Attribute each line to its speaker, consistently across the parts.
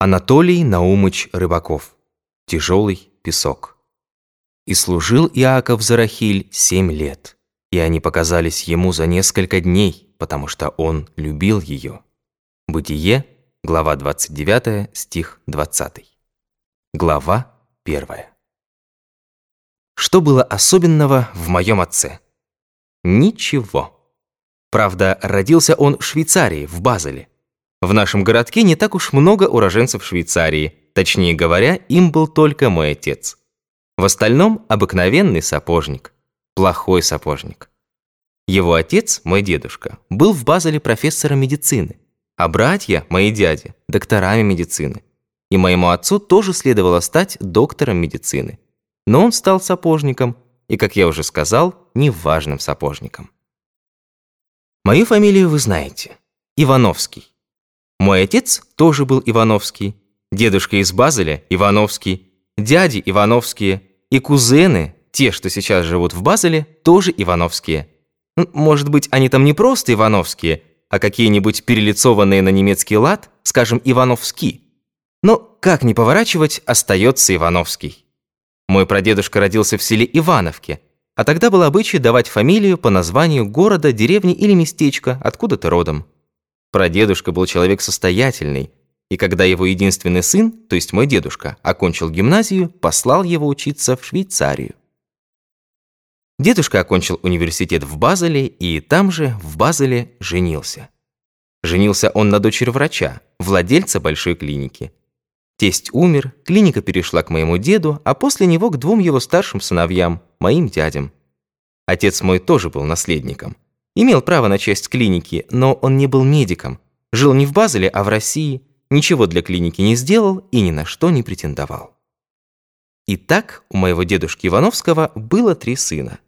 Speaker 1: Анатолий Наумыч Рыбаков. Тяжелый песок. И служил Иаков Зарахиль семь лет, и они показались ему за несколько дней, потому что он любил ее. Бытие, глава 29, стих 20. Глава 1. Что было особенного в моем отце? Ничего. Правда, родился он в Швейцарии, в Базеле. В нашем городке не так уж много уроженцев Швейцарии, точнее говоря, им был только мой отец. В остальном обыкновенный сапожник, плохой сапожник. Его отец, мой дедушка, был в Базеле профессором медицины, а братья, мои дяди, докторами медицины. И моему отцу тоже следовало стать доктором медицины. Но он стал сапожником, и, как я уже сказал, неважным сапожником. Мою фамилию вы знаете. Ивановский. Мой отец тоже был Ивановский, дедушка из Базеля Ивановский, дяди Ивановские и кузены, те, что сейчас живут в Базеле, тоже Ивановские. Может быть, они там не просто Ивановские, а какие-нибудь перелицованные на немецкий лад, скажем, Ивановский. Но, как ни поворачивать, остается Ивановский. Мой прадедушка родился в селе Ивановке, а тогда был обычай давать фамилию по названию города, деревни или местечка, откуда ты родом. Прадедушка был человек состоятельный, и когда его единственный сын, то есть мой дедушка, окончил гимназию, послал его учиться в Швейцарию. Дедушка окончил университет в Базеле и там же, в Базеле, женился. Женился он на дочери врача, владельца большой клиники. Тесть умер, клиника перешла к моему деду, а после него к двум его старшим сыновьям, моим дядям. Отец мой тоже был наследником. Имел право на часть клиники, но он не был медиком. Жил не в Базеле, а в России. Ничего для клиники не сделал и ни на что не претендовал. Итак, у моего дедушки Ивановского было три сына.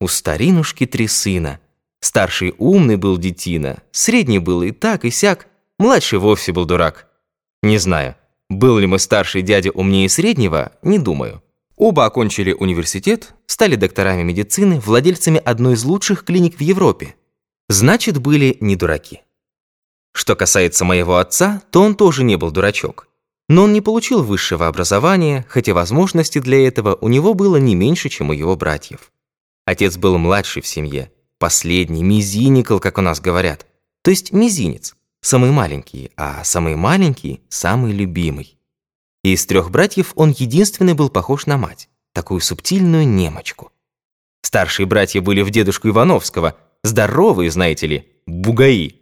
Speaker 1: У старинушки три сына. Старший умный был детина, средний был и так, и сяк, младший вовсе был дурак. Не знаю, был ли мой старший дядя умнее среднего, не думаю. Оба окончили университет, стали докторами медицины, владельцами одной из лучших клиник в Европе. Значит, были не дураки. Что касается моего отца, то он тоже не был дурачок. Но он не получил высшего образования, хотя возможности для этого у него было не меньше, чем у его братьев. Отец был младший в семье, последний, мизиникл, как у нас говорят. То есть мизинец, самый маленький, а самый маленький – самый любимый. И из трех братьев он единственный был похож на мать, такую субтильную немочку. Старшие братья были в дедушку Ивановского, здоровые, знаете ли, бугаи.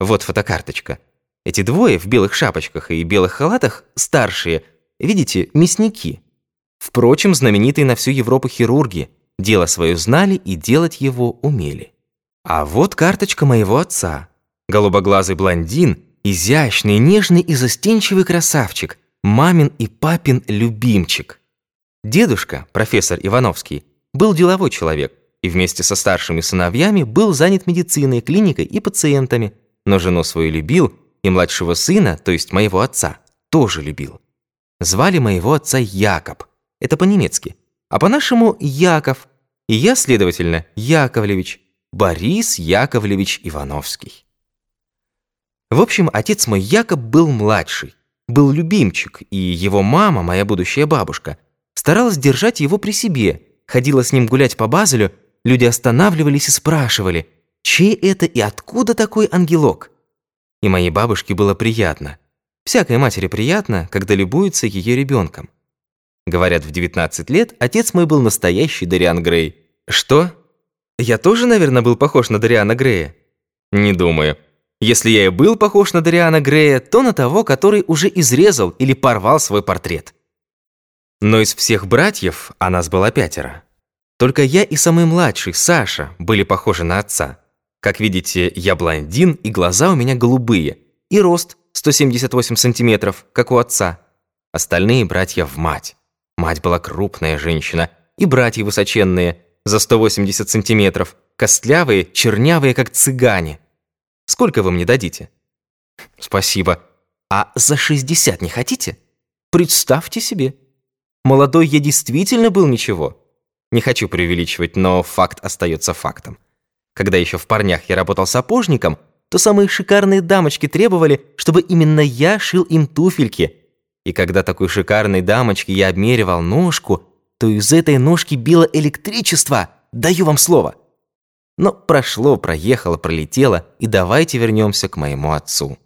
Speaker 1: Вот фотокарточка. Эти двое в белых шапочках и белых халатах старшие, видите, мясники. Впрочем, знаменитые на всю Европу хирурги, дело свое знали и делать его умели. А вот карточка моего отца. Голубоглазый блондин, изящный, нежный и застенчивый красавчик – мамин и папин любимчик. Дедушка, профессор Ивановский, был деловой человек и вместе со старшими сыновьями был занят медициной, клиникой и пациентами, но жену свою любил и младшего сына, то есть моего отца, тоже любил. Звали моего отца Якоб, это по-немецки, а по-нашему Яков, и я, следовательно, Яковлевич, Борис Яковлевич Ивановский. В общем, отец мой Якоб был младший, был любимчик, и его мама, моя будущая бабушка, старалась держать его при себе, ходила с ним гулять по Базелю, люди останавливались и спрашивали, чей это и откуда такой ангелок? И моей бабушке было приятно. Всякой матери приятно, когда любуется ее ребенком. Говорят, в 19 лет отец мой был настоящий Дариан Грей. Что? Я тоже, наверное, был похож на Дариана Грея? Не думаю. Если я и был похож на Дариана Грея, то на того, который уже изрезал или порвал свой портрет. Но из всех братьев, а нас было пятеро, только я и самый младший, Саша, были похожи на отца. Как видите, я блондин, и глаза у меня голубые, и рост 178 сантиметров, как у отца. Остальные братья в мать. Мать была крупная женщина, и братья высоченные, за 180 сантиметров, костлявые, чернявые, как цыгане – Сколько вы мне дадите?» «Спасибо. А за 60 не хотите? Представьте себе. Молодой я действительно был ничего. Не хочу преувеличивать, но факт остается фактом. Когда еще в парнях я работал сапожником, то самые шикарные дамочки требовали, чтобы именно я шил им туфельки. И когда такой шикарной дамочке я обмеривал ножку, то из этой ножки било электричество, даю вам слово. Но прошло, проехало, пролетело, и давайте вернемся к моему отцу.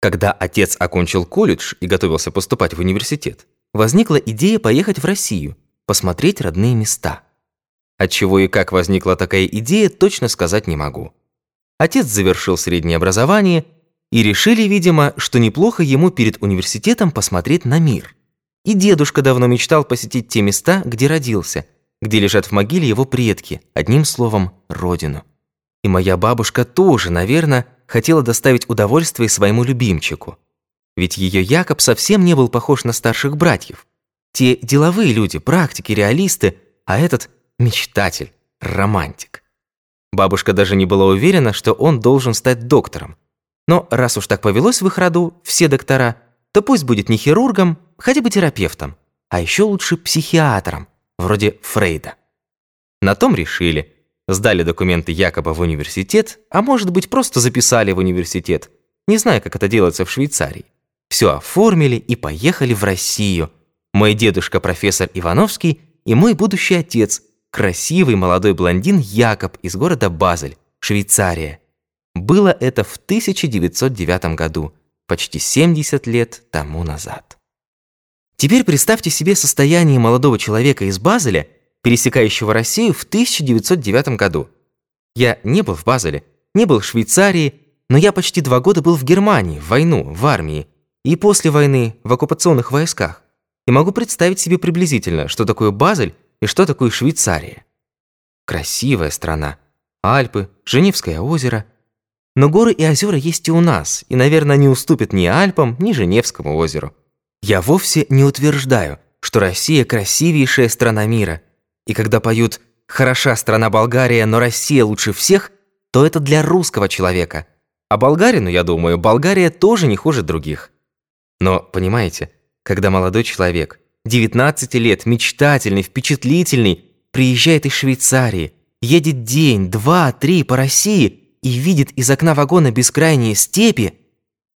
Speaker 1: Когда отец окончил колледж и готовился поступать в университет, возникла идея поехать в Россию, посмотреть родные места. От чего и как возникла такая идея, точно сказать не могу. Отец завершил среднее образование, и решили, видимо, что неплохо ему перед университетом посмотреть на мир. И дедушка давно мечтал посетить те места, где родился, где лежат в могиле его предки, одним словом, родину. И моя бабушка тоже, наверное, хотела доставить удовольствие своему любимчику. Ведь ее Якоб совсем не был похож на старших братьев. Те деловые люди, практики, реалисты, а этот мечтатель, романтик. Бабушка даже не была уверена, что он должен стать доктором. Но раз уж так повелось в их роду, все доктора, то пусть будет не хирургом, хотя бы терапевтом, а еще лучше психиатром, вроде Фрейда. На том решили. Сдали документы якобы в университет, а может быть просто записали в университет. Не знаю, как это делается в Швейцарии. Все оформили и поехали в Россию. Мой дедушка профессор Ивановский и мой будущий отец, красивый молодой блондин Якоб из города Базель, Швейцария. Было это в 1909 году, почти 70 лет тому назад. Теперь представьте себе состояние молодого человека из Базеля, пересекающего Россию в 1909 году. Я не был в Базеле, не был в Швейцарии, но я почти два года был в Германии, в войну, в армии, и после войны в оккупационных войсках. И могу представить себе приблизительно, что такое Базель и что такое Швейцария. Красивая страна. Альпы, Женевское озеро – но горы и озера есть и у нас, и, наверное, не уступят ни Альпам, ни Женевскому озеру. Я вовсе не утверждаю, что Россия красивейшая страна мира. И когда поют «Хороша страна Болгария, но Россия лучше всех», то это для русского человека. А болгарину, я думаю, Болгария тоже не хуже других. Но, понимаете, когда молодой человек, 19 лет, мечтательный, впечатлительный, приезжает из Швейцарии, едет день, два, три по России – и видит из окна вагона бескрайние степи,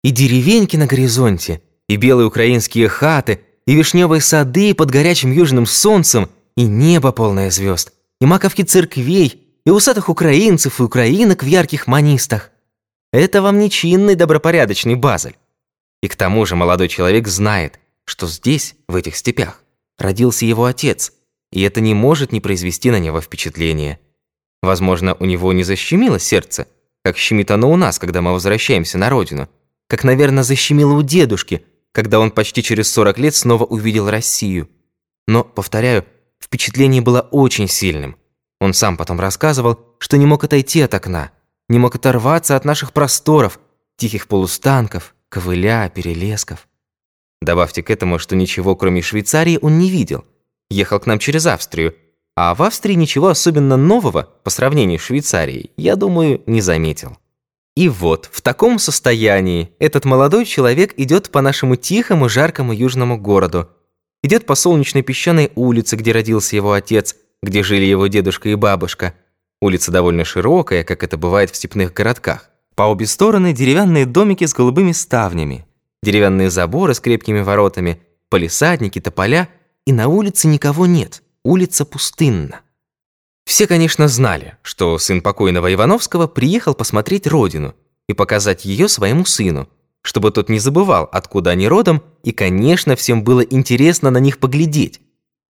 Speaker 1: и деревеньки на горизонте, и белые украинские хаты, и вишневые сады под горячим южным солнцем, и небо полное звезд, и маковки церквей, и усатых украинцев и украинок в ярких манистах. Это вам не чинный добропорядочный Базель. И к тому же молодой человек знает, что здесь, в этих степях, родился его отец, и это не может не произвести на него впечатление. Возможно, у него не защемило сердце, как щемит оно у нас, когда мы возвращаемся на родину. Как, наверное, защемило у дедушки, когда он почти через 40 лет снова увидел Россию. Но, повторяю, впечатление было очень сильным. Он сам потом рассказывал, что не мог отойти от окна, не мог оторваться от наших просторов, тихих полустанков, ковыля, перелесков. Добавьте к этому, что ничего, кроме Швейцарии, он не видел. Ехал к нам через Австрию, а в Австрии ничего особенно нового по сравнению с Швейцарией, я думаю, не заметил. И вот, в таком состоянии этот молодой человек идет по нашему тихому, жаркому южному городу. Идет по солнечной песчаной улице, где родился его отец, где жили его дедушка и бабушка. Улица довольно широкая, как это бывает в степных городках. По обе стороны деревянные домики с голубыми ставнями, деревянные заборы с крепкими воротами, полисадники, тополя, и на улице никого нет улица пустынна. Все, конечно, знали, что сын покойного Ивановского приехал посмотреть родину и показать ее своему сыну, чтобы тот не забывал, откуда они родом, и, конечно, всем было интересно на них поглядеть.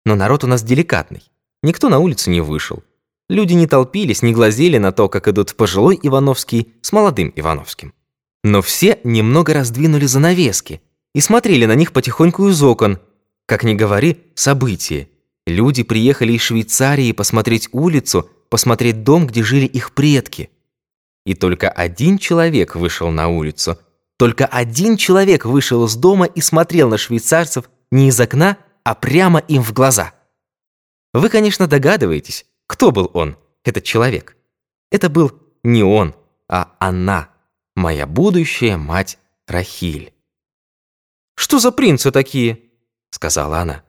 Speaker 1: Но народ у нас деликатный. Никто на улицу не вышел. Люди не толпились, не глазели на то, как идут пожилой Ивановский с молодым Ивановским. Но все немного раздвинули занавески и смотрели на них потихоньку из окон, как ни говори, событие, Люди приехали из Швейцарии посмотреть улицу, посмотреть дом, где жили их предки. И только один человек вышел на улицу. Только один человек вышел из дома и смотрел на швейцарцев не из окна, а прямо им в глаза. Вы, конечно, догадываетесь, кто был он, этот человек. Это был не он, а она, моя будущая мать Рахиль. «Что за принцы такие?» — сказала она.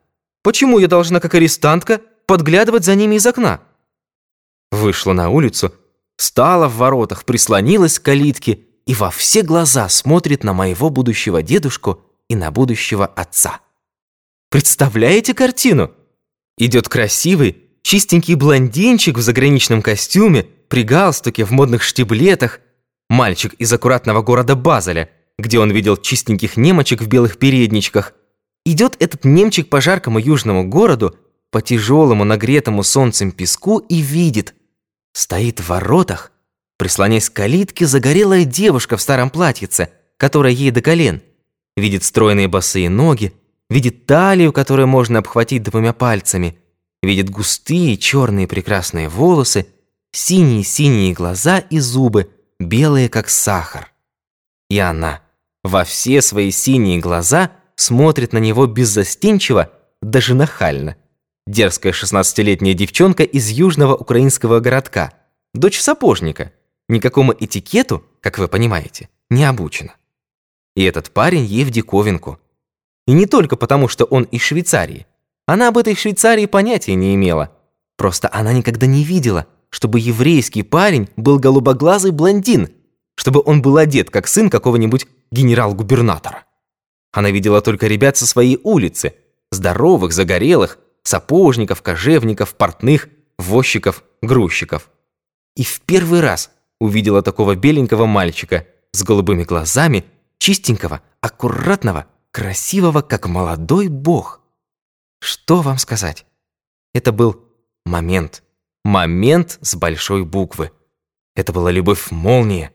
Speaker 1: Почему я должна, как арестантка, подглядывать за ними из окна?» Вышла на улицу стала в воротах, прислонилась к калитке и во все глаза смотрит на моего будущего дедушку и на будущего отца. Представляете картину? Идет красивый, чистенький блондинчик в заграничном костюме, при галстуке, в модных штиблетах, мальчик из аккуратного города Базеля, где он видел чистеньких немочек в белых передничках. Идет этот немчик по жаркому южному городу, по тяжелому нагретому солнцем песку и видит, стоит в воротах, прислонясь к калитке, загорелая девушка в старом платьице, которая ей до колен. Видит стройные босые ноги, видит талию, которую можно обхватить двумя пальцами, видит густые черные прекрасные волосы, синие-синие глаза и зубы, белые как сахар. И она во все свои синие глаза смотрит на него беззастенчиво, даже нахально. Дерзкая шестнадцатилетняя девчонка из южного украинского городка, дочь сапожника, никакому этикету, как вы понимаете, не обучена. И этот парень ей в диковинку. И не только потому, что он из Швейцарии. Она об этой Швейцарии понятия не имела. Просто она никогда не видела, чтобы еврейский парень был голубоглазый блондин, чтобы он был одет, как сын какого-нибудь генерал-губернатора. Она видела только ребят со своей улицы, здоровых, загорелых, сапожников, кожевников, портных, возчиков, грузчиков. И в первый раз увидела такого беленького мальчика с голубыми глазами, чистенького, аккуратного, красивого, как молодой бог. Что вам сказать? Это был момент. Момент с большой буквы. Это была любовь-молния.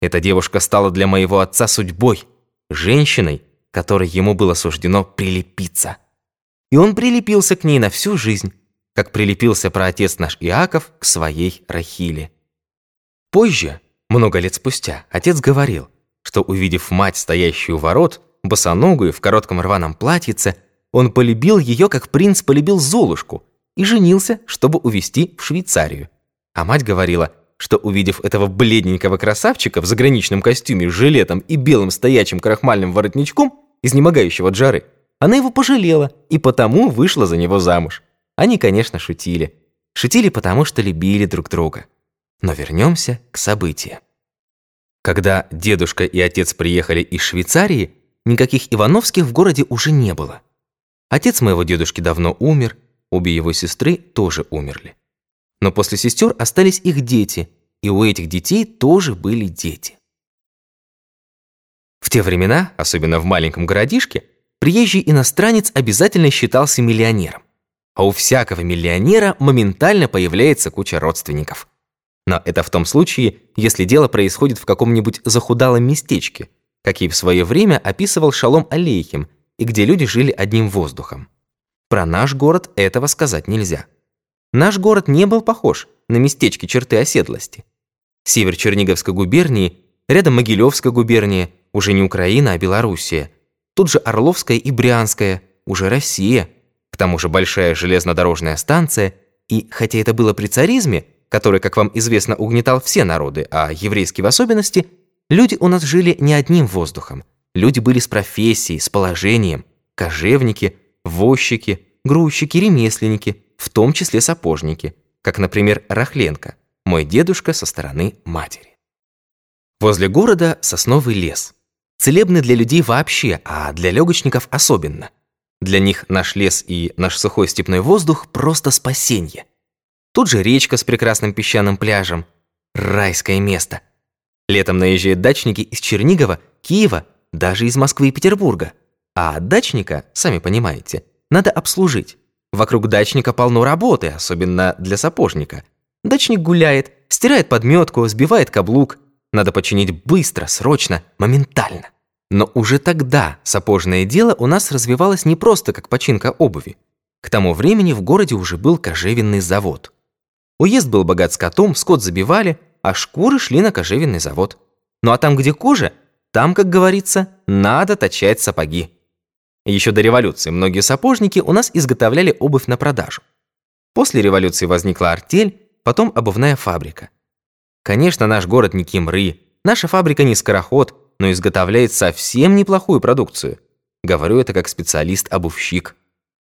Speaker 1: Эта девушка стала для моего отца судьбой, женщиной, которой ему было суждено прилепиться. И он прилепился к ней на всю жизнь, как прилепился праотец наш Иаков к своей Рахиле. Позже, много лет спустя, отец говорил, что, увидев мать, стоящую у ворот, босоногую, в коротком рваном платьице, он полюбил ее, как принц полюбил Золушку, и женился, чтобы увезти в Швейцарию. А мать говорила, что, увидев этого бледненького красавчика в заграничном костюме с жилетом и белым стоячим крахмальным воротничком, изнемогающего от жары, она его пожалела и потому вышла за него замуж. Они, конечно, шутили. Шутили потому, что любили друг друга. Но вернемся к событиям. Когда дедушка и отец приехали из Швейцарии, никаких Ивановских в городе уже не было. Отец моего дедушки давно умер, обе его сестры тоже умерли. Но после сестер остались их дети, и у этих детей тоже были дети. В те времена, особенно в маленьком городишке, приезжий иностранец обязательно считался миллионером. А у всякого миллионера моментально появляется куча родственников. Но это в том случае, если дело происходит в каком-нибудь захудалом местечке, какие в свое время описывал Шалом Алейхим, и где люди жили одним воздухом. Про наш город этого сказать нельзя. Наш город не был похож на местечки черты оседлости. Север Черниговской губернии, рядом Могилевская губерния, уже не Украина, а Белоруссия. Тут же Орловская и Брянская, уже Россия. К тому же большая железнодорожная станция, и хотя это было при царизме, который, как вам известно, угнетал все народы, а еврейские в особенности, люди у нас жили не одним воздухом. Люди были с профессией, с положением, кожевники, возчики, грузчики, ремесленники, в том числе сапожники, как, например, Рахленко, мой дедушка со стороны матери. Возле города сосновый лес. Целебный для людей вообще, а для легочников особенно. Для них наш лес и наш сухой степной воздух просто спасение – Тут же речка с прекрасным песчаным пляжем. Райское место. Летом наезжают дачники из Чернигова, Киева, даже из Москвы и Петербурга. А дачника, сами понимаете, надо обслужить. Вокруг дачника полно работы, особенно для сапожника. Дачник гуляет, стирает подметку, сбивает каблук. Надо починить быстро, срочно, моментально. Но уже тогда сапожное дело у нас развивалось не просто как починка обуви. К тому времени в городе уже был кожевенный завод. Уезд был богат скотом, скот забивали, а шкуры шли на кожевенный завод. Ну а там, где кожа, там, как говорится, надо точать сапоги. Еще до революции многие сапожники у нас изготовляли обувь на продажу. После революции возникла артель, потом обувная фабрика. Конечно, наш город не Кимры, наша фабрика не скороход, но изготовляет совсем неплохую продукцию. Говорю это как специалист-обувщик.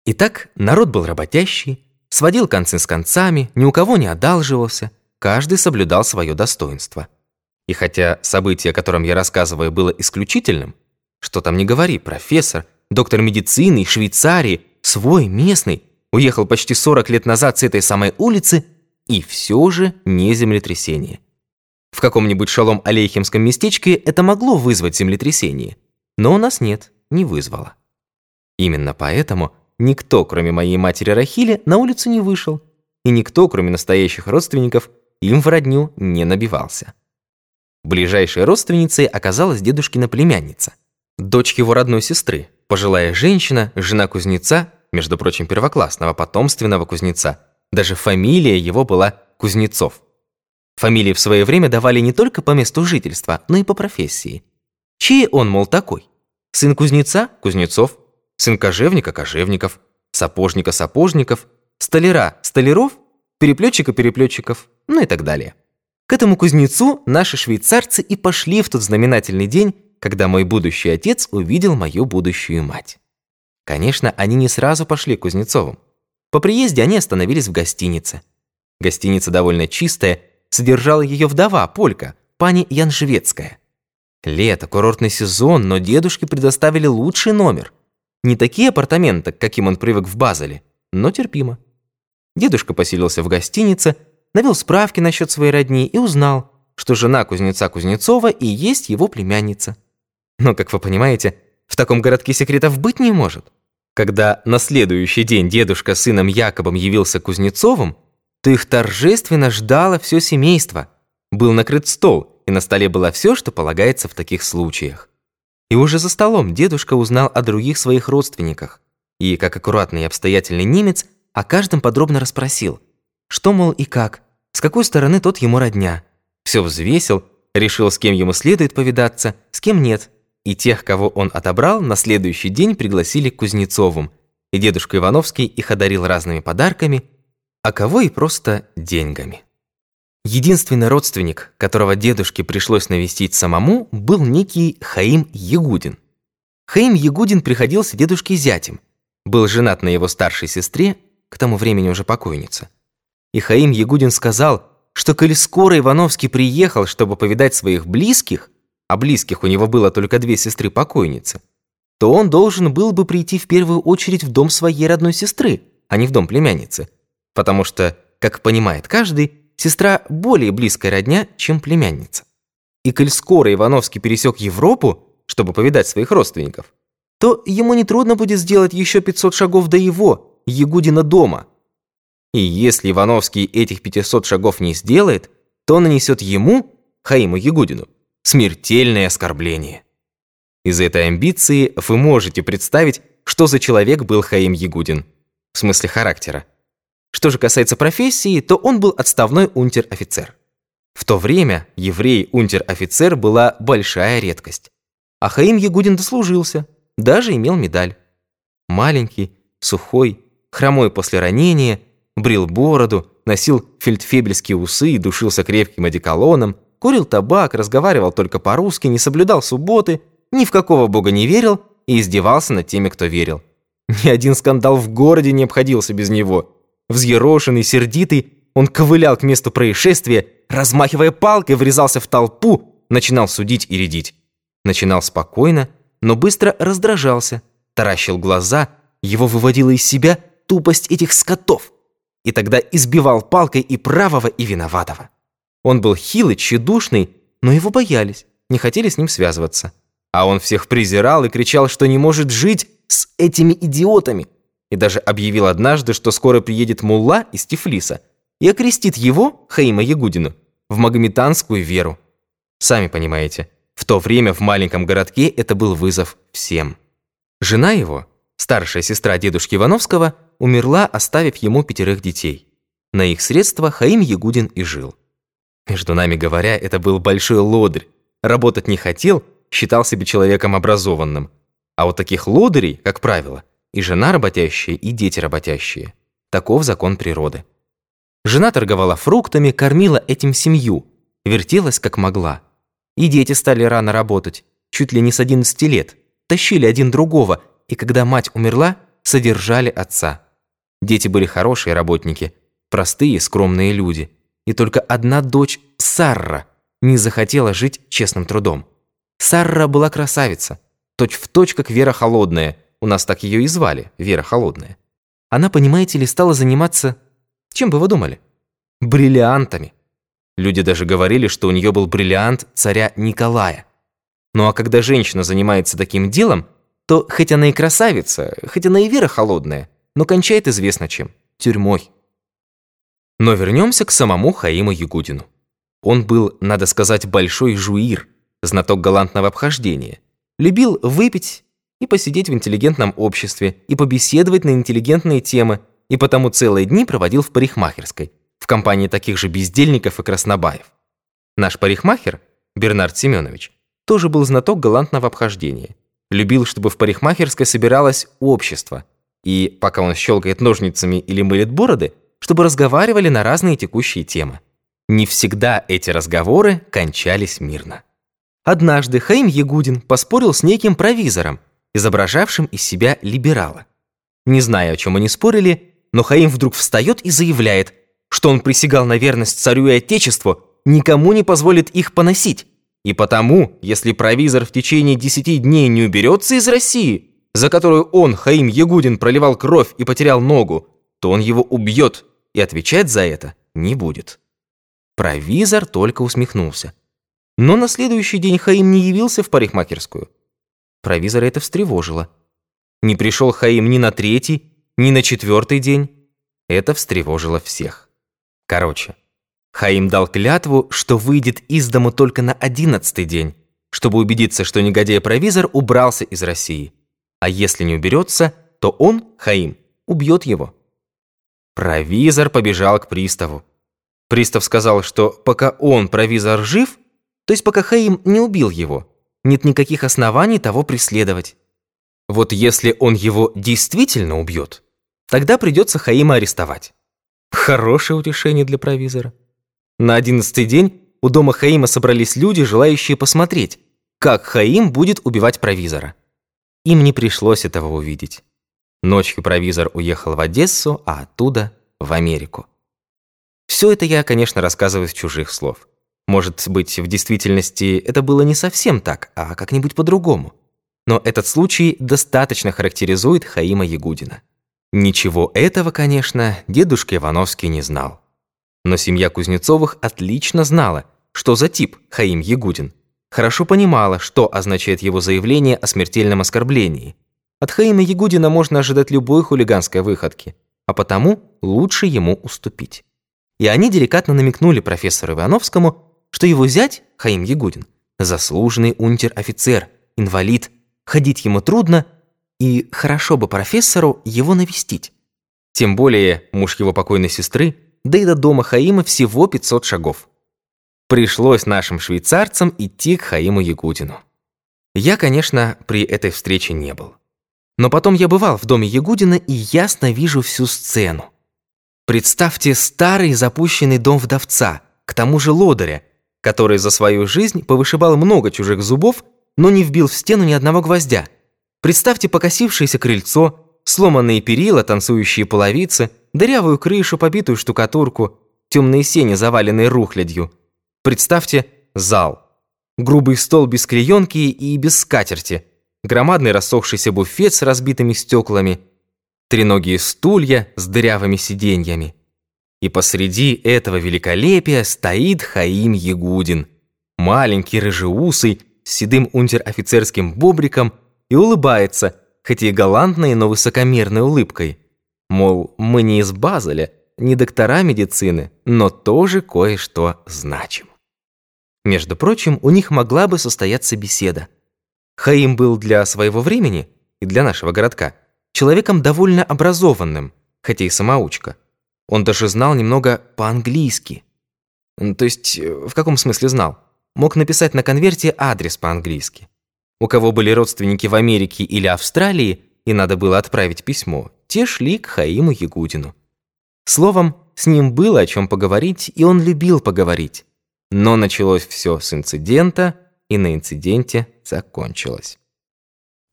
Speaker 1: Итак, народ был работящий, сводил концы с концами, ни у кого не одалживался. каждый соблюдал свое достоинство. И хотя событие, о котором я рассказываю, было исключительным, что там не говори, профессор, доктор медицины Швейцарии, свой, местный, уехал почти 40 лет назад с этой самой улицы, и все же не землетрясение. В каком-нибудь шалом-алейхемском местечке это могло вызвать землетрясение, но у нас нет, не вызвало. Именно поэтому никто, кроме моей матери Рахили, на улицу не вышел, и никто, кроме настоящих родственников, им в родню не набивался. Ближайшей родственницей оказалась дедушкина племянница, дочь его родной сестры, пожилая женщина, жена кузнеца, между прочим, первоклассного потомственного кузнеца. Даже фамилия его была Кузнецов. Фамилии в свое время давали не только по месту жительства, но и по профессии. Чей он, мол, такой? Сын кузнеца – Кузнецов, сын кожевника – Кожевников, сапожника – Сапожников, столяра – Столяров, переплетчика – Переплетчиков, ну и так далее. К этому кузнецу наши швейцарцы и пошли в тот знаменательный день, когда мой будущий отец увидел мою будущую мать. Конечно, они не сразу пошли к Кузнецовым. По приезде они остановились в гостинице. Гостиница довольно чистая, содержала ее вдова, полька, пани Янжевецкая. Лето, курортный сезон, но дедушке предоставили лучший номер. Не такие апартаменты, каким он привык в Базеле, но терпимо. Дедушка поселился в гостинице, навел справки насчет своей родни и узнал, что жена кузнеца Кузнецова и есть его племянница. Но, как вы понимаете, в таком городке секретов быть не может. Когда на следующий день дедушка с сыном Якобом явился Кузнецовым, то их торжественно ждало все семейство. Был накрыт стол, и на столе было все, что полагается в таких случаях. И уже за столом дедушка узнал о других своих родственниках. И, как аккуратный и обстоятельный немец, о каждом подробно расспросил. Что, мол, и как, с какой стороны тот ему родня. Все взвесил, решил, с кем ему следует повидаться, с кем нет. И тех, кого он отобрал, на следующий день пригласили к Кузнецовым. И дедушка Ивановский их одарил разными подарками, а кого и просто деньгами. Единственный родственник, которого дедушке пришлось навестить самому, был некий Хаим Ягудин. Хаим Ягудин приходился дедушке зятем, был женат на его старшей сестре, к тому времени уже покойница. И Хаим Ягудин сказал, что коль скоро Ивановский приехал, чтобы повидать своих близких, а близких у него было только две сестры-покойницы, то он должен был бы прийти в первую очередь в дом своей родной сестры, а не в дом племянницы. Потому что, как понимает каждый, сестра более близкая родня, чем племянница. И коль скоро Ивановский пересек Европу, чтобы повидать своих родственников, то ему нетрудно будет сделать еще 500 шагов до его, Ягудина дома. И если Ивановский этих 500 шагов не сделает, то нанесет ему, Хаиму Ягудину, смертельное оскорбление. Из этой амбиции вы можете представить, что за человек был Хаим Ягудин. В смысле характера. Что же касается профессии, то он был отставной унтер-офицер. В то время еврей-унтер-офицер была большая редкость. А Хаим Ягудин дослужился, даже имел медаль. Маленький, сухой, хромой после ранения, брил бороду, носил фельдфебельские усы и душился крепким одеколоном, курил табак, разговаривал только по-русски, не соблюдал субботы, ни в какого бога не верил и издевался над теми, кто верил. Ни один скандал в городе не обходился без него. Взъерошенный, сердитый, он ковылял к месту происшествия, размахивая палкой, врезался в толпу, начинал судить и рядить. Начинал спокойно, но быстро раздражался, таращил глаза, его выводила из себя тупость этих скотов. И тогда избивал палкой и правого, и виноватого. Он был хилый, тщедушный, но его боялись, не хотели с ним связываться. А он всех презирал и кричал, что не может жить с этими идиотами. И даже объявил однажды, что скоро приедет мулла из Тифлиса и окрестит его, Хаима Ягудину, в магометанскую веру. Сами понимаете, в то время в маленьком городке это был вызов всем. Жена его, старшая сестра дедушки Ивановского, умерла, оставив ему пятерых детей. На их средства Хаим Ягудин и жил. Между нами говоря, это был большой лодырь. Работать не хотел, считал себя человеком образованным. А у таких лодырей, как правило, и жена работящая, и дети работящие. Таков закон природы. Жена торговала фруктами, кормила этим семью, вертелась как могла. И дети стали рано работать, чуть ли не с 11 лет, тащили один другого, и когда мать умерла, содержали отца. Дети были хорошие работники, простые, скромные люди – и только одна дочь, Сарра, не захотела жить честным трудом. Сарра была красавица, точь в точь, как Вера Холодная, у нас так ее и звали, Вера Холодная. Она, понимаете ли, стала заниматься... Чем бы вы думали? Бриллиантами. Люди даже говорили, что у нее был бриллиант царя Николая. Ну а когда женщина занимается таким делом, то хоть она и красавица, хоть она и Вера Холодная, но кончает известно чем – тюрьмой. Но вернемся к самому Хаиму Ягудину. Он был, надо сказать, большой жуир, знаток галантного обхождения. Любил выпить и посидеть в интеллигентном обществе, и побеседовать на интеллигентные темы, и потому целые дни проводил в парикмахерской, в компании таких же бездельников и краснобаев. Наш парикмахер, Бернард Семенович, тоже был знаток галантного обхождения. Любил, чтобы в парикмахерской собиралось общество, и, пока он щелкает ножницами или мылит бороды, чтобы разговаривали на разные текущие темы. Не всегда эти разговоры кончались мирно. Однажды Хаим Ягудин поспорил с неким провизором, изображавшим из себя либерала. Не зная, о чем они спорили, но Хаим вдруг встает и заявляет, что он присягал на верность царю и отечеству, никому не позволит их поносить. И потому, если провизор в течение десяти дней не уберется из России, за которую он, Хаим Ягудин, проливал кровь и потерял ногу, то он его убьет и отвечать за это не будет. Провизор только усмехнулся. Но на следующий день Хаим не явился в парикмахерскую. Провизора это встревожило. Не пришел Хаим ни на третий, ни на четвертый день. Это встревожило всех. Короче, Хаим дал клятву, что выйдет из дому только на одиннадцатый день, чтобы убедиться, что негодяй-провизор убрался из России. А если не уберется, то он, Хаим, убьет его. Провизор побежал к приставу. Пристав сказал, что пока он, провизор, жив, то есть пока Хаим не убил его, нет никаких оснований того преследовать. Вот если он его действительно убьет, тогда придется Хаима арестовать. Хорошее утешение для провизора. На одиннадцатый день у дома Хаима собрались люди, желающие посмотреть, как Хаим будет убивать провизора. Им не пришлось этого увидеть. Ночью провизор уехал в Одессу, а оттуда в Америку. Все это я, конечно, рассказываю с чужих слов. Может быть, в действительности это было не совсем так, а как-нибудь по-другому. Но этот случай достаточно характеризует Хаима Ягудина. Ничего этого, конечно, дедушка Ивановский не знал. Но семья Кузнецовых отлично знала, что за тип Хаим Ягудин. Хорошо понимала, что означает его заявление о смертельном оскорблении – от Хаима Ягудина можно ожидать любой хулиганской выходки, а потому лучше ему уступить. И они деликатно намекнули профессору Ивановскому, что его зять, Хаим Ягудин, заслуженный унтер-офицер, инвалид, ходить ему трудно, и хорошо бы профессору его навестить. Тем более муж его покойной сестры, да и до дома Хаима всего 500 шагов. Пришлось нашим швейцарцам идти к Хаиму Ягудину. Я, конечно, при этой встрече не был. Но потом я бывал в доме Ягудина и ясно вижу всю сцену. Представьте старый запущенный дом вдовца, к тому же лодыря, который за свою жизнь повышибал много чужих зубов, но не вбил в стену ни одного гвоздя. Представьте покосившееся крыльцо, сломанные перила, танцующие половицы, дырявую крышу, побитую штукатурку, темные сени, заваленные рухлядью. Представьте зал. Грубый стол без клеенки и без скатерти – громадный рассохшийся буфет с разбитыми стеклами, треногие стулья с дырявыми сиденьями. И посреди этого великолепия стоит Хаим Ягудин, маленький рыжеусый, с седым унтер-офицерским бобриком и улыбается, хоть и галантной, но высокомерной улыбкой. Мол, мы не из Базеля, не доктора медицины, но тоже кое-что значим. Между прочим, у них могла бы состояться беседа. Хаим был для своего времени и для нашего городка человеком довольно образованным, хотя и самоучка. Он даже знал немного по-английски. То есть, э, в каком смысле знал? Мог написать на конверте адрес по-английски. У кого были родственники в Америке или Австралии, и надо было отправить письмо, те шли к Хаиму Ягудину. Словом, с ним было о чем поговорить, и он любил поговорить. Но началось все с инцидента, и на инциденте закончилось.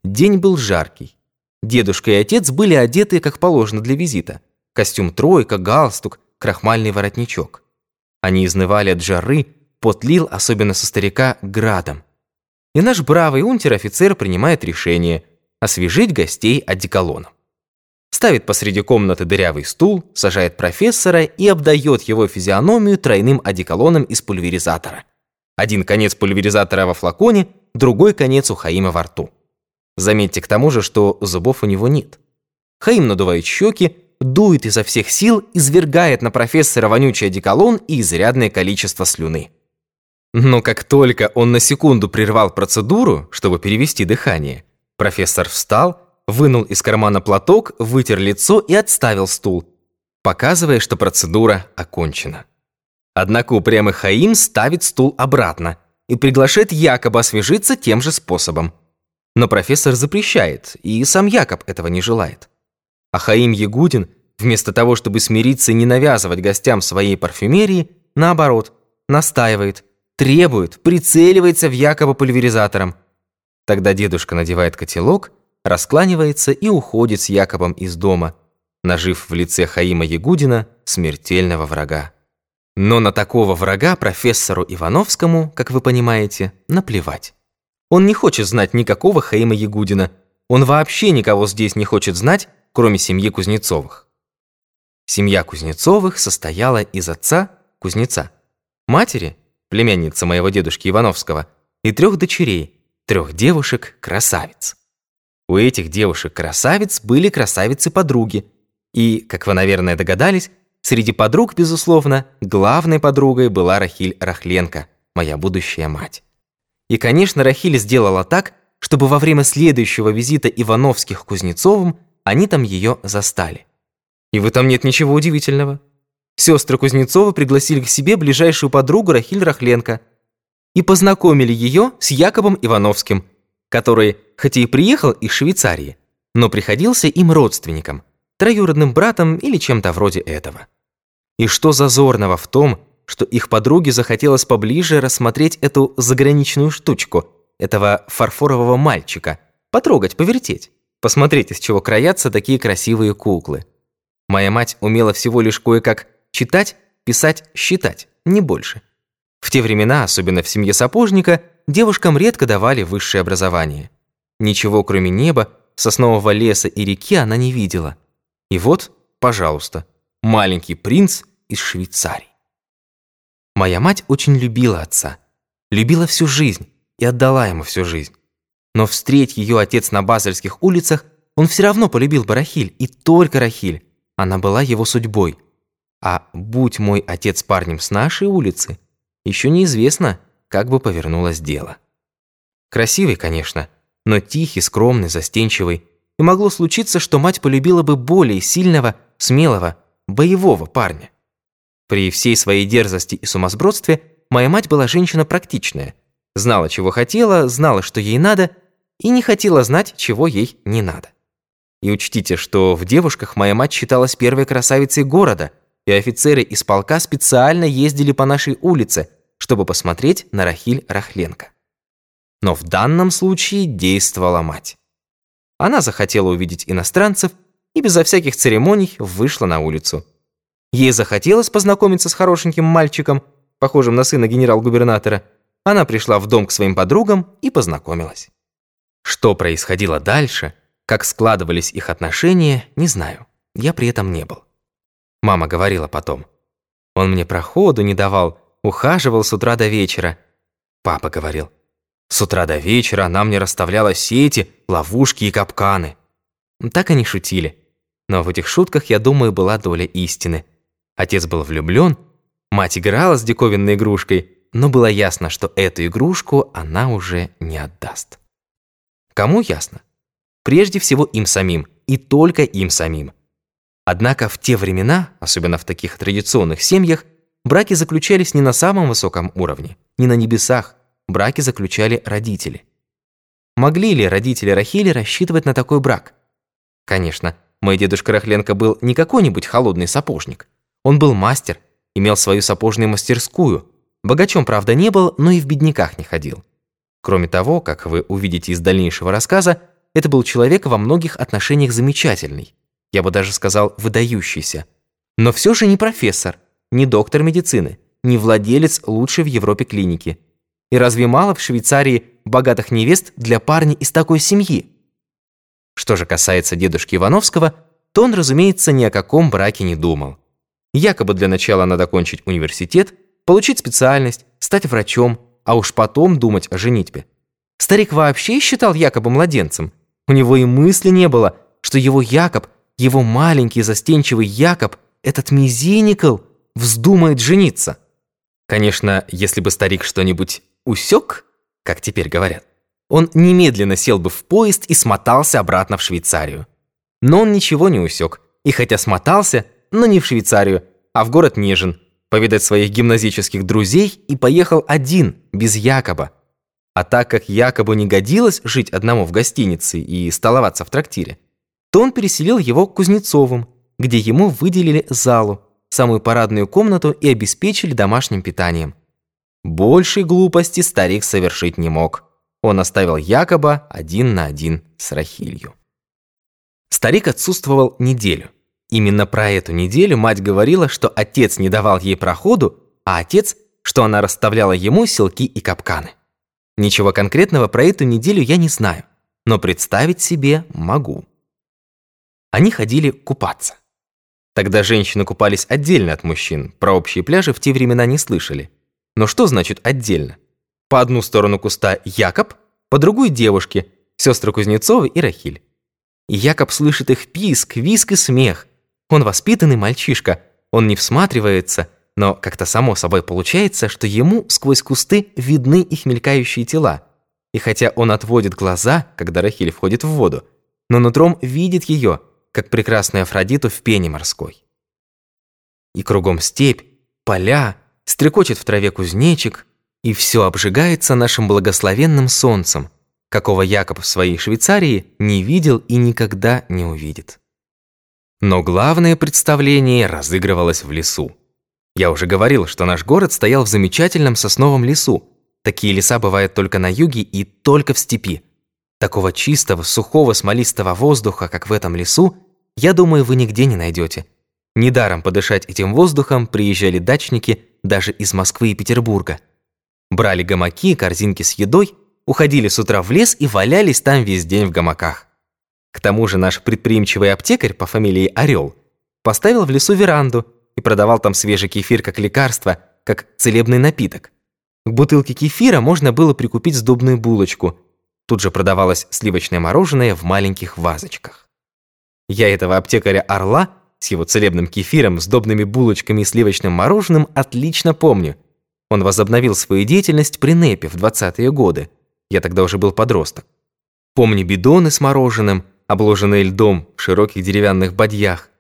Speaker 1: День был жаркий. Дедушка и отец были одеты, как положено для визита. Костюм тройка, галстук, крахмальный воротничок. Они изнывали от жары, пот лил, особенно со старика, градом. И наш бравый унтер-офицер принимает решение освежить гостей одеколоном. Ставит посреди комнаты дырявый стул, сажает профессора и обдает его физиономию тройным одеколоном из пульверизатора. Один конец пульверизатора во флаконе, другой конец у Хаима во рту. Заметьте к тому же, что зубов у него нет. Хаим надувает щеки, дует изо всех сил, извергает на профессора вонючий одеколон и изрядное количество слюны. Но как только он на секунду прервал процедуру, чтобы перевести дыхание, профессор встал, вынул из кармана платок, вытер лицо и отставил стул, показывая, что процедура окончена. Однако упрямый Хаим ставит стул обратно и приглашает якобы освежиться тем же способом. Но профессор запрещает, и сам Якоб этого не желает. А Хаим Ягудин, вместо того, чтобы смириться и не навязывать гостям своей парфюмерии, наоборот, настаивает, требует, прицеливается в Якоба пульверизатором. Тогда дедушка надевает котелок, раскланивается и уходит с Якобом из дома, нажив в лице Хаима Ягудина смертельного врага. Но на такого врага профессору Ивановскому, как вы понимаете, наплевать. Он не хочет знать никакого Хаима Ягудина. Он вообще никого здесь не хочет знать, кроме семьи Кузнецовых. Семья Кузнецовых состояла из отца, кузнеца, матери, племянница моего дедушки Ивановского, и трех дочерей, трех девушек-красавиц. У этих девушек-красавиц были красавицы-подруги, и, как вы, наверное, догадались, среди подруг, безусловно, главной подругой была Рахиль Рахленко, моя будущая мать. И, конечно, Рахиль сделала так, чтобы во время следующего визита Ивановских к Кузнецовым они там ее застали. И в этом нет ничего удивительного. Сестры Кузнецова пригласили к себе ближайшую подругу Рахиль Рахленко и познакомили ее с Якобом Ивановским, который, хоть и приехал из Швейцарии, но приходился им родственником, троюродным братом или чем-то вроде этого. И что зазорного в том, что их подруге захотелось поближе рассмотреть эту заграничную штучку, этого фарфорового мальчика, потрогать, повертеть, посмотреть, из чего краятся такие красивые куклы. Моя мать умела всего лишь кое-как читать, писать, считать, не больше. В те времена, особенно в семье сапожника, девушкам редко давали высшее образование. Ничего, кроме неба, соснового леса и реки она не видела. И вот, пожалуйста, маленький принц из Швейцарии. Моя мать очень любила отца, любила всю жизнь и отдала ему всю жизнь. Но встреть ее отец на Базельских улицах, он все равно полюбил бы Рахиль, и только Рахиль. Она была его судьбой. А будь мой отец парнем с нашей улицы, еще неизвестно, как бы повернулось дело. Красивый, конечно, но тихий, скромный, застенчивый. И могло случиться, что мать полюбила бы более сильного, смелого, боевого парня. При всей своей дерзости и сумасбродстве моя мать была женщина практичная. Знала, чего хотела, знала, что ей надо, и не хотела знать, чего ей не надо. И учтите, что в девушках моя мать считалась первой красавицей города, и офицеры из полка специально ездили по нашей улице, чтобы посмотреть на Рахиль Рахленко. Но в данном случае действовала мать. Она захотела увидеть иностранцев и безо всяких церемоний вышла на улицу. Ей захотелось познакомиться с хорошеньким мальчиком, похожим на сына генерал-губернатора. Она пришла в дом к своим подругам и познакомилась. Что происходило дальше, как складывались их отношения, не знаю. Я при этом не был. Мама говорила потом. Он мне проходу не давал, ухаживал с утра до вечера. Папа говорил. С утра до вечера она мне расставляла сети, ловушки и капканы. Так они шутили. Но в этих шутках, я думаю, была доля истины. Отец был влюблен, мать играла с диковинной игрушкой, но было ясно, что эту игрушку она уже не отдаст. Кому ясно? Прежде всего им самим, и только им самим. Однако в те времена, особенно в таких традиционных семьях, браки заключались не на самом высоком уровне, не на небесах, браки заключали родители. Могли ли родители Рахили рассчитывать на такой брак? Конечно, мой дедушка Рахленко был не какой-нибудь холодный сапожник – он был мастер, имел свою сапожную мастерскую. Богачом, правда, не был, но и в бедняках не ходил. Кроме того, как вы увидите из дальнейшего рассказа, это был человек во многих отношениях замечательный. Я бы даже сказал, выдающийся. Но все же не профессор, не доктор медицины, не владелец лучшей в Европе клиники. И разве мало в Швейцарии богатых невест для парня из такой семьи? Что же касается дедушки Ивановского, то он, разумеется, ни о каком браке не думал. Якобы для начала надо кончить университет, получить специальность, стать врачом, а уж потом думать о женитьбе. Старик вообще считал Якоба младенцем. У него и мысли не было, что его Якоб, его маленький застенчивый Якоб, этот мизиникл, вздумает жениться. Конечно, если бы старик что-нибудь усек, как теперь говорят, он немедленно сел бы в поезд и смотался обратно в Швейцарию. Но он ничего не усек, и хотя смотался, но не в Швейцарию, а в город Нежин, повидать своих гимназических друзей и поехал один, без Якоба. А так как Якобу не годилось жить одному в гостинице и столоваться в трактире, то он переселил его к Кузнецовым, где ему выделили залу, самую парадную комнату и обеспечили домашним питанием. Большей глупости старик совершить не мог. Он оставил Якоба один на один с Рахилью. Старик отсутствовал неделю. Именно про эту неделю мать говорила, что отец не давал ей проходу, а отец, что она расставляла ему селки и капканы. Ничего конкретного про эту неделю я не знаю, но представить себе могу. Они ходили купаться. Тогда женщины купались отдельно от мужчин, про общие пляжи в те времена не слышали. Но что значит отдельно? По одну сторону куста Якоб, по другую девушки, сестры Кузнецовы и Рахиль. И Якоб слышит их писк, виск и смех. Он воспитанный мальчишка, он не всматривается, но как-то само собой получается, что ему сквозь кусты видны их мелькающие тела. И хотя он отводит глаза, когда Рахиль входит в воду, но нутром видит ее, как прекрасную Афродиту в пене морской. И кругом степь, поля, стрекочет в траве кузнечик, и все обжигается нашим благословенным солнцем, какого Якоб в своей Швейцарии не видел и никогда не увидит. Но главное представление разыгрывалось в лесу. Я уже говорил, что наш город стоял в замечательном сосновом лесу. Такие леса бывают только на юге и только в степи. Такого чистого, сухого, смолистого воздуха, как в этом лесу, я думаю, вы нигде не найдете. Недаром подышать этим воздухом приезжали дачники даже из Москвы и Петербурга. Брали гамаки, корзинки с едой, уходили с утра в лес и валялись там весь день в гамаках. К тому же наш предприимчивый аптекарь по фамилии Орел поставил в лесу веранду и продавал там свежий кефир как лекарство, как целебный напиток. К бутылке кефира можно было прикупить сдобную булочку. Тут же продавалось сливочное мороженое в маленьких вазочках. Я этого аптекаря Орла с его целебным кефиром, сдобными булочками и сливочным мороженым отлично помню – он возобновил свою деятельность при НЭПе в 20-е годы. Я тогда уже был подросток. Помню бидоны с мороженым, обложенные льдом в широких деревянных бадьях.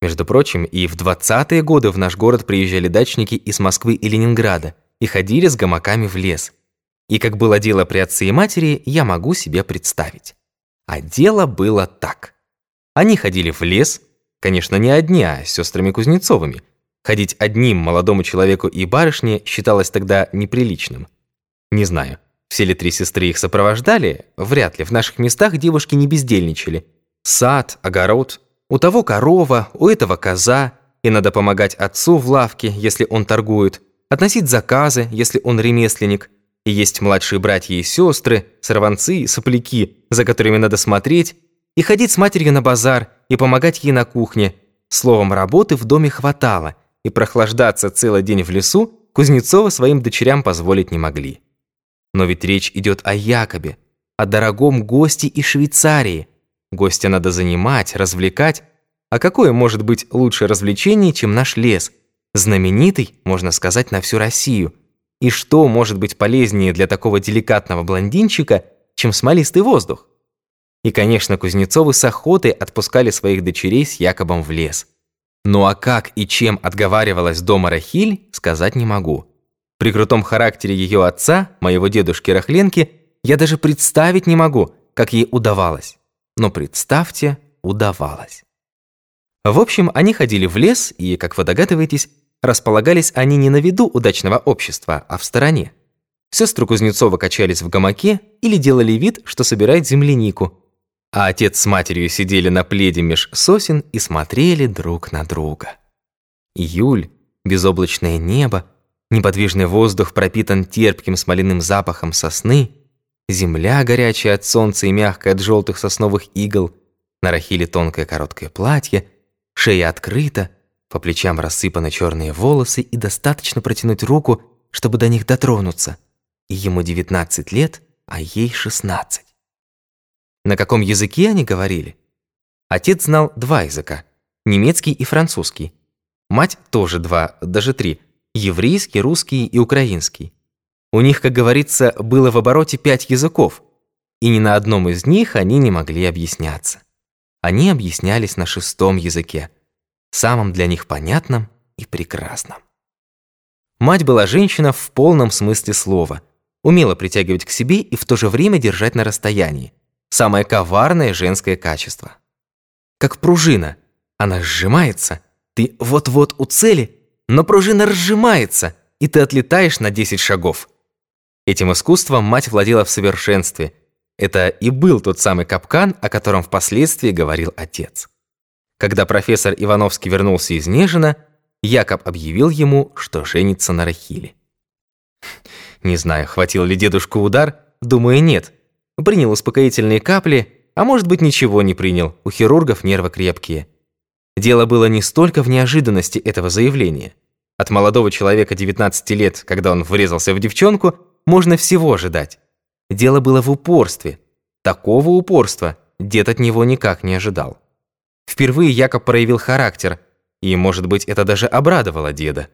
Speaker 1: Между прочим, и в 20-е годы в наш город приезжали дачники из Москвы и Ленинграда и ходили с гамаками в лес. И как было дело при отце и матери, я могу себе представить. А дело было так. Они ходили в лес, конечно, не одни, а с сестрами Кузнецовыми – Ходить одним молодому человеку и барышне считалось тогда неприличным. Не знаю, все ли три сестры их сопровождали, вряд ли, в наших местах девушки не бездельничали. Сад, огород, у того корова, у этого коза, и надо помогать отцу в лавке, если он торгует, относить заказы, если он ремесленник, и есть младшие братья и сестры, сорванцы, сопляки, за которыми надо смотреть, и ходить с матерью на базар, и помогать ей на кухне. Словом, работы в доме хватало – и прохлаждаться целый день в лесу Кузнецова своим дочерям позволить не могли. Но ведь речь идет о Якобе, о дорогом госте из Швейцарии. Гостя надо занимать, развлекать. А какое может быть лучшее развлечение, чем наш лес? Знаменитый, можно сказать, на всю Россию. И что может быть полезнее для такого деликатного блондинчика, чем смолистый воздух? И, конечно, Кузнецовы с охотой отпускали своих дочерей с Якобом в лес. Ну а как и чем отговаривалась дома Рахиль, сказать не могу. При крутом характере ее отца, моего дедушки Рахленки, я даже представить не могу, как ей удавалось. Но представьте, удавалось. В общем, они ходили в лес, и, как вы догадываетесь, располагались они не на виду удачного общества, а в стороне. Сестры Кузнецова качались в гамаке или делали вид, что собирают землянику – а отец с матерью сидели на пледе меж сосен и смотрели друг на друга. Июль, безоблачное небо, Неподвижный воздух пропитан терпким смоляным запахом сосны, земля горячая от солнца и мягкая от желтых сосновых игл, на Рахиле тонкое короткое платье, шея открыта, по плечам рассыпаны черные волосы и достаточно протянуть руку, чтобы до них дотронуться. И ему 19 лет, а ей 16. На каком языке они говорили? Отец знал два языка – немецкий и французский. Мать тоже два, даже три – еврейский, русский и украинский. У них, как говорится, было в обороте пять языков, и ни на одном из них они не могли объясняться. Они объяснялись на шестом языке, самом для них понятном и прекрасном. Мать была женщина в полном смысле слова, умела притягивать к себе и в то же время держать на расстоянии. Самое коварное женское качество. Как пружина. Она сжимается, ты вот-вот у цели, но пружина разжимается, и ты отлетаешь на 10 шагов. Этим искусством мать владела в совершенстве. Это и был тот самый капкан, о котором впоследствии говорил отец. Когда профессор Ивановский вернулся из Нежина, Якоб объявил ему, что женится на Рахиле. Не знаю, хватил ли дедушку удар, думаю, нет. Принял успокоительные капли, а может быть ничего не принял, у хирургов нервы крепкие. Дело было не столько в неожиданности этого заявления. От молодого человека 19 лет, когда он врезался в девчонку, можно всего ожидать. Дело было в упорстве. Такого упорства дед от него никак не ожидал. Впервые Якоб проявил характер, и, может быть, это даже обрадовало деда.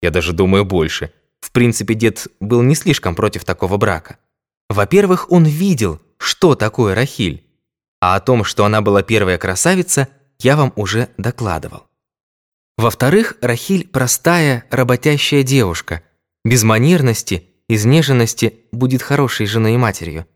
Speaker 1: Я даже думаю больше. В принципе, дед был не слишком против такого брака. Во-первых, он видел, что такое Рахиль. А о том, что она была первая красавица, я вам уже докладывал. Во-вторых, Рахиль простая, работящая девушка, без манерности, изнеженности будет хорошей женой и матерью.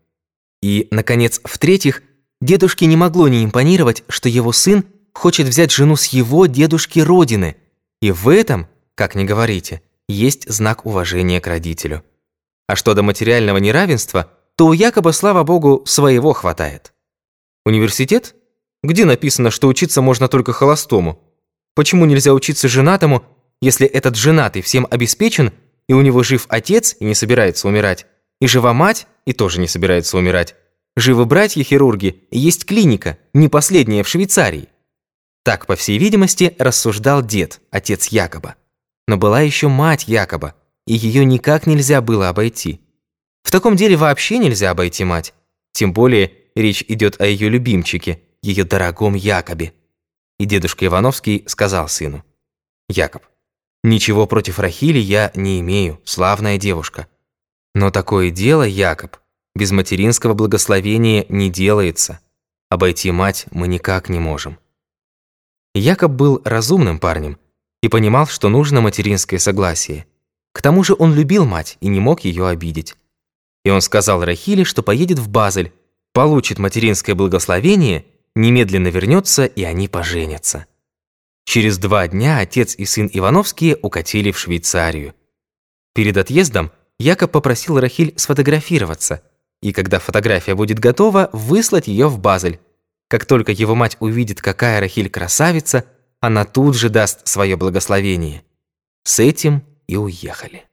Speaker 1: И, наконец, в-третьих, дедушке не могло не импонировать, что его сын хочет взять жену с его дедушки родины. И в этом, как ни говорите, есть знак уважения к родителю. А что до материального неравенства, то у якобы, слава богу, своего хватает. Университет? Где написано, что учиться можно только холостому? Почему нельзя учиться женатому, если этот женатый всем обеспечен, и у него жив отец и не собирается умирать, и жива мать и тоже не собирается умирать? Живы братья-хирурги, и есть клиника, не последняя в Швейцарии. Так, по всей видимости, рассуждал дед, отец Якоба. Но была еще мать Якоба, и ее никак нельзя было обойти. В таком деле вообще нельзя обойти мать. Тем более речь идет о ее любимчике, ее дорогом Якобе. И дедушка Ивановский сказал сыну. «Якоб, ничего против Рахили я не имею, славная девушка. Но такое дело, Якоб, без материнского благословения не делается. Обойти мать мы никак не можем». Якоб был разумным парнем и понимал, что нужно материнское согласие. К тому же он любил мать и не мог ее обидеть. И он сказал Рахиле, что поедет в Базель, получит материнское благословение, немедленно вернется, и они поженятся. Через два дня отец и сын Ивановские укатили в Швейцарию. Перед отъездом Якоб попросил Рахиль сфотографироваться, и когда фотография будет готова, выслать ее в Базель. Как только его мать увидит, какая Рахиль красавица, она тут же даст свое благословение. С этим и уехали.